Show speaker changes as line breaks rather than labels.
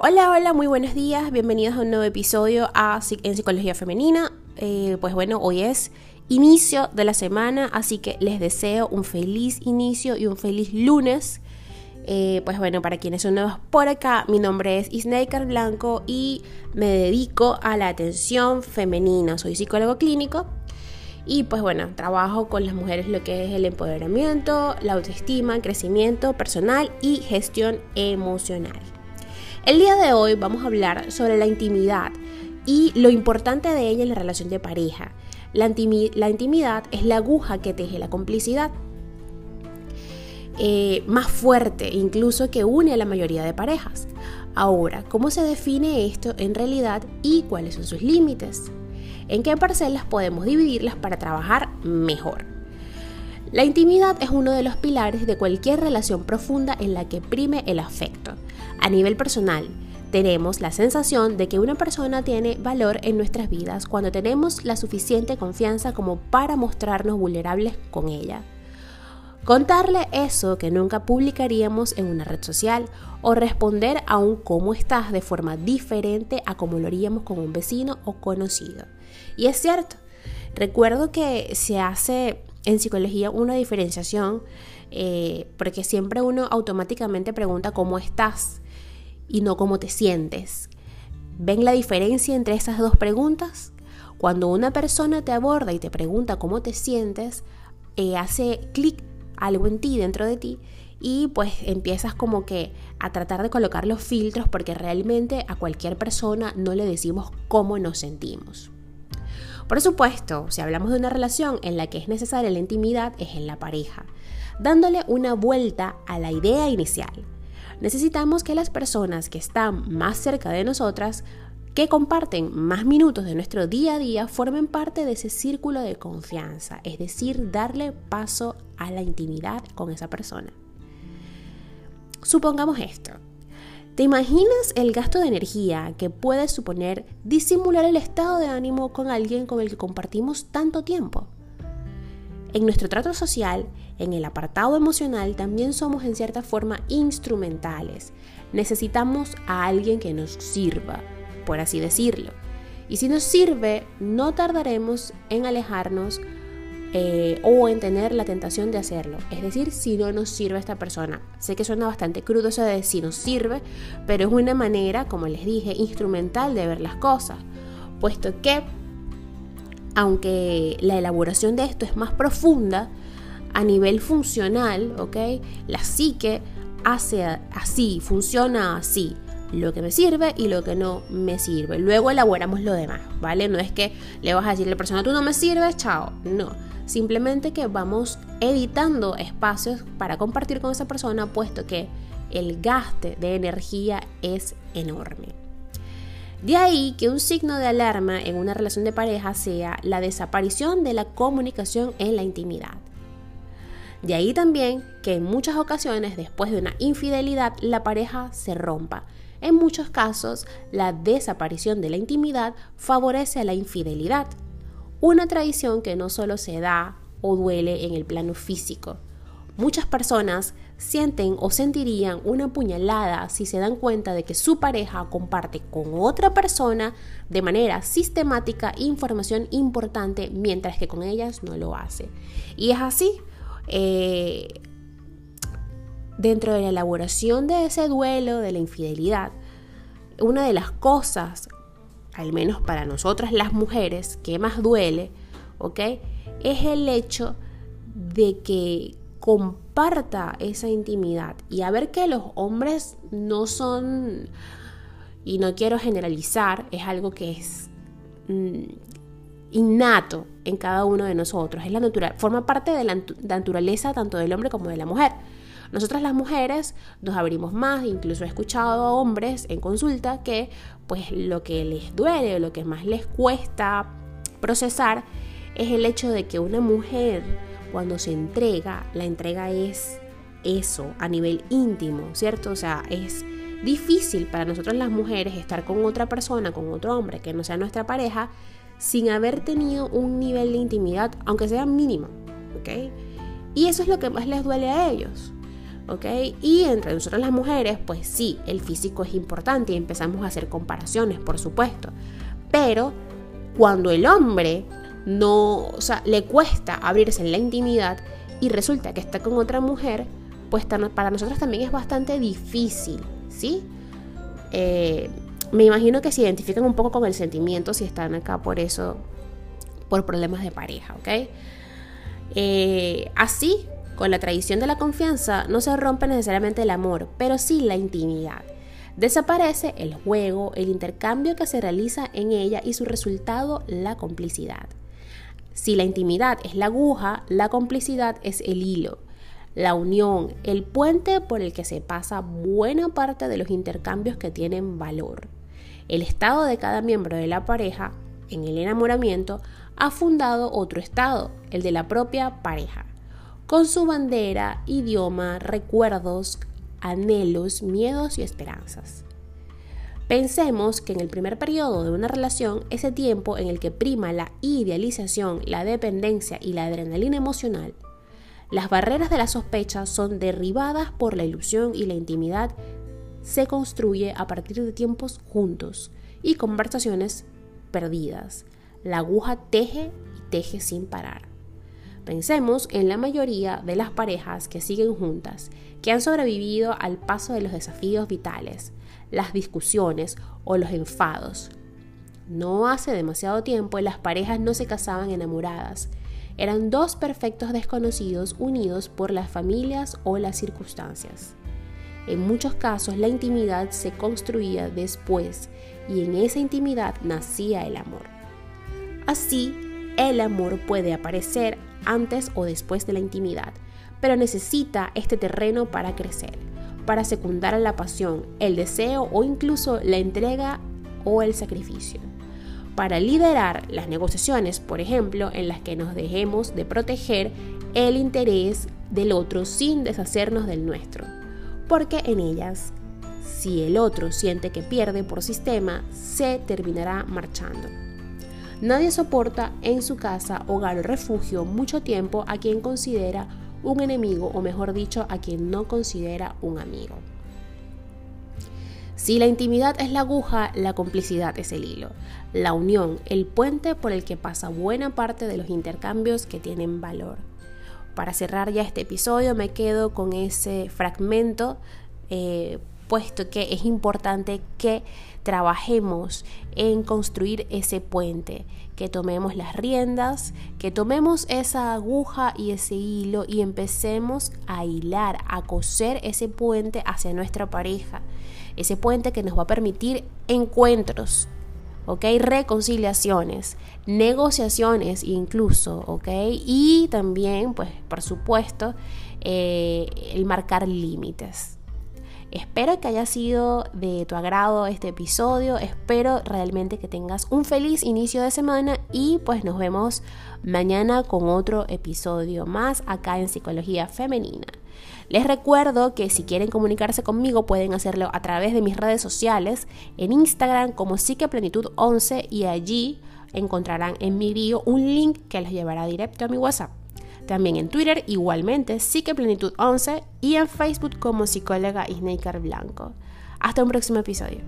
Hola, hola, muy buenos días, bienvenidos a un nuevo episodio en Psicología Femenina. Eh, pues bueno, hoy es inicio de la semana, así que les deseo un feliz inicio y un feliz lunes. Eh, pues bueno, para quienes son nuevos por acá, mi nombre es Isnaker Blanco y me dedico a la atención femenina. Soy psicólogo clínico y pues bueno, trabajo con las mujeres lo que es el empoderamiento, la autoestima, crecimiento personal y gestión emocional. El día de hoy vamos a hablar sobre la intimidad y lo importante de ella en la relación de pareja. La, intimidad es la aguja que teje la complicidad. Eh, más fuerte incluso que une a la mayoría de parejas. Ahora, ¿cómo se define esto en realidad y cuáles son sus límites? ¿En qué parcelas podemos dividirlas para trabajar mejor? La intimidad es uno de los pilares de cualquier relación profunda en la que prime el afecto. A nivel personal, tenemos la sensación de que una persona tiene valor en nuestras vidas cuando tenemos la suficiente confianza como para mostrarnos vulnerables con ella. Contarle eso que nunca publicaríamos en una red social o responder a un cómo estás de forma diferente a como lo haríamos con un vecino o conocido. Y es cierto, recuerdo que se hace en psicología una diferenciación eh, porque siempre uno automáticamente pregunta cómo estás y no cómo te sientes. ¿Ven la diferencia entre esas dos preguntas? Cuando una persona te aborda y te pregunta cómo te sientes, eh, hace clic algo en ti, dentro de ti, y pues empiezas como que a tratar de colocar los filtros porque realmente a cualquier persona no le decimos cómo nos sentimos. Por supuesto, si hablamos de una relación en la que es necesaria la intimidad, es en la pareja, dándole una vuelta a la idea inicial necesitamos que las personas que están más cerca de nosotras, que comparten más minutos de nuestro día a día, formen parte de ese círculo de confianza, es decir, darle paso a la intimidad con esa persona. Supongamos esto. ¿Te imaginas el gasto de energía que puede suponer disimular el estado de ánimo con alguien con el que compartimos tanto tiempo? En nuestro trato social, en el apartado emocional, también somos en cierta forma instrumentales. Necesitamos a alguien que nos sirva, por así decirlo. Y si nos sirve, no tardaremos en alejarnos eh, o en tener la tentación de hacerlo. Es decir, si no nos sirve esta persona. Sé que suena bastante crudo eso de si nos sirve, pero es una manera, como les dije, instrumental de ver las cosas. Puesto que aunque la elaboración de esto es más profunda, a nivel funcional, ¿ok? La psique hace así, funciona así, lo que me sirve y lo que no me sirve. Luego elaboramos lo demás, ¿vale? No es que le vas a decir a la persona, tú no me sirves, chao, no. Simplemente que vamos editando espacios para compartir con esa persona, puesto que el gaste de energía es enorme. De ahí que un signo de alarma en una relación de pareja sea la desaparición de la comunicación en la intimidad. De ahí también que en muchas ocasiones después de una infidelidad la pareja se rompa. En muchos casos la desaparición de la intimidad favorece a la infidelidad, una tradición que no solo se da o duele en el plano físico. Muchas personas sienten o sentirían una puñalada si se dan cuenta de que su pareja comparte con otra persona de manera sistemática información importante mientras que con ellas no lo hace. Y es así. Eh, dentro de la elaboración de ese duelo de la infidelidad, una de las cosas, al menos para nosotras las mujeres, que más duele, ¿ok? Es el hecho de que comparta esa intimidad y a ver que los hombres no son, y no quiero generalizar, es algo que es mm, innato en cada uno de nosotros, es la natural, forma parte de la naturaleza tanto del hombre como de la mujer. Nosotras las mujeres nos abrimos más, incluso he escuchado a hombres en consulta que pues lo que les duele o lo que más les cuesta procesar es el hecho de que una mujer cuando se entrega, la entrega es eso a nivel íntimo, ¿cierto? O sea, es difícil para nosotros las mujeres estar con otra persona, con otro hombre que no sea nuestra pareja, sin haber tenido un nivel de intimidad, aunque sea mínimo, ¿ok? Y eso es lo que más les duele a ellos. ¿Ok? Y entre nosotros las mujeres, pues sí, el físico es importante y empezamos a hacer comparaciones, por supuesto. Pero cuando el hombre no, o sea, le cuesta abrirse en la intimidad y resulta que está con otra mujer, pues para nosotros también es bastante difícil, ¿sí? Eh, me imagino que se identifican un poco con el sentimiento si están acá por eso, por problemas de pareja, ¿ok? Eh, así, con la tradición de la confianza, no se rompe necesariamente el amor, pero sí la intimidad. Desaparece el juego, el intercambio que se realiza en ella y su resultado, la complicidad. Si la intimidad es la aguja, la complicidad es el hilo, la unión, el puente por el que se pasa buena parte de los intercambios que tienen valor. El estado de cada miembro de la pareja, en el enamoramiento, ha fundado otro estado, el de la propia pareja, con su bandera, idioma, recuerdos, anhelos, miedos y esperanzas. Pensemos que en el primer periodo de una relación, ese tiempo en el que prima la idealización, la dependencia y la adrenalina emocional, las barreras de la sospecha son derribadas por la ilusión y la intimidad se construye a partir de tiempos juntos y conversaciones perdidas. La aguja teje y teje sin parar. Pensemos en la mayoría de las parejas que siguen juntas, que han sobrevivido al paso de los desafíos vitales, las discusiones o los enfados. No hace demasiado tiempo las parejas no se casaban enamoradas, eran dos perfectos desconocidos unidos por las familias o las circunstancias. En muchos casos la intimidad se construía después y en esa intimidad nacía el amor. Así, el amor puede aparecer antes o después de la intimidad, pero necesita este terreno para crecer, para secundar la pasión, el deseo o incluso la entrega o el sacrificio. Para liderar las negociaciones, por ejemplo, en las que nos dejemos de proteger el interés del otro sin deshacernos del nuestro. Porque en ellas, si el otro siente que pierde por sistema, se terminará marchando. Nadie soporta en su casa, hogar o refugio mucho tiempo a quien considera un enemigo o mejor dicho a quien no considera un amigo. Si la intimidad es la aguja, la complicidad es el hilo, la unión, el puente por el que pasa buena parte de los intercambios que tienen valor. Para cerrar ya este episodio me quedo con ese fragmento eh, puesto que es importante que trabajemos en construir ese puente, que tomemos las riendas, que tomemos esa aguja y ese hilo y empecemos a hilar, a coser ese puente hacia nuestra pareja, ese puente que nos va a permitir encuentros, ¿ok? Reconciliaciones, negociaciones incluso, ¿ok? Y también, pues, por supuesto, eh, el marcar límites. Espero que haya sido de tu agrado este episodio, espero realmente que tengas un feliz inicio de semana y pues nos vemos mañana con otro episodio más acá en Psicología Femenina. Les recuerdo que si quieren comunicarse conmigo pueden hacerlo a través de mis redes sociales, en Instagram como Psiqueplenitud11 y allí encontrarán en mi bio un link que les llevará directo a mi WhatsApp. También en Twitter igualmente Plenitud 11 y en Facebook como psicóloga Isneikar Blanco. Hasta un próximo episodio.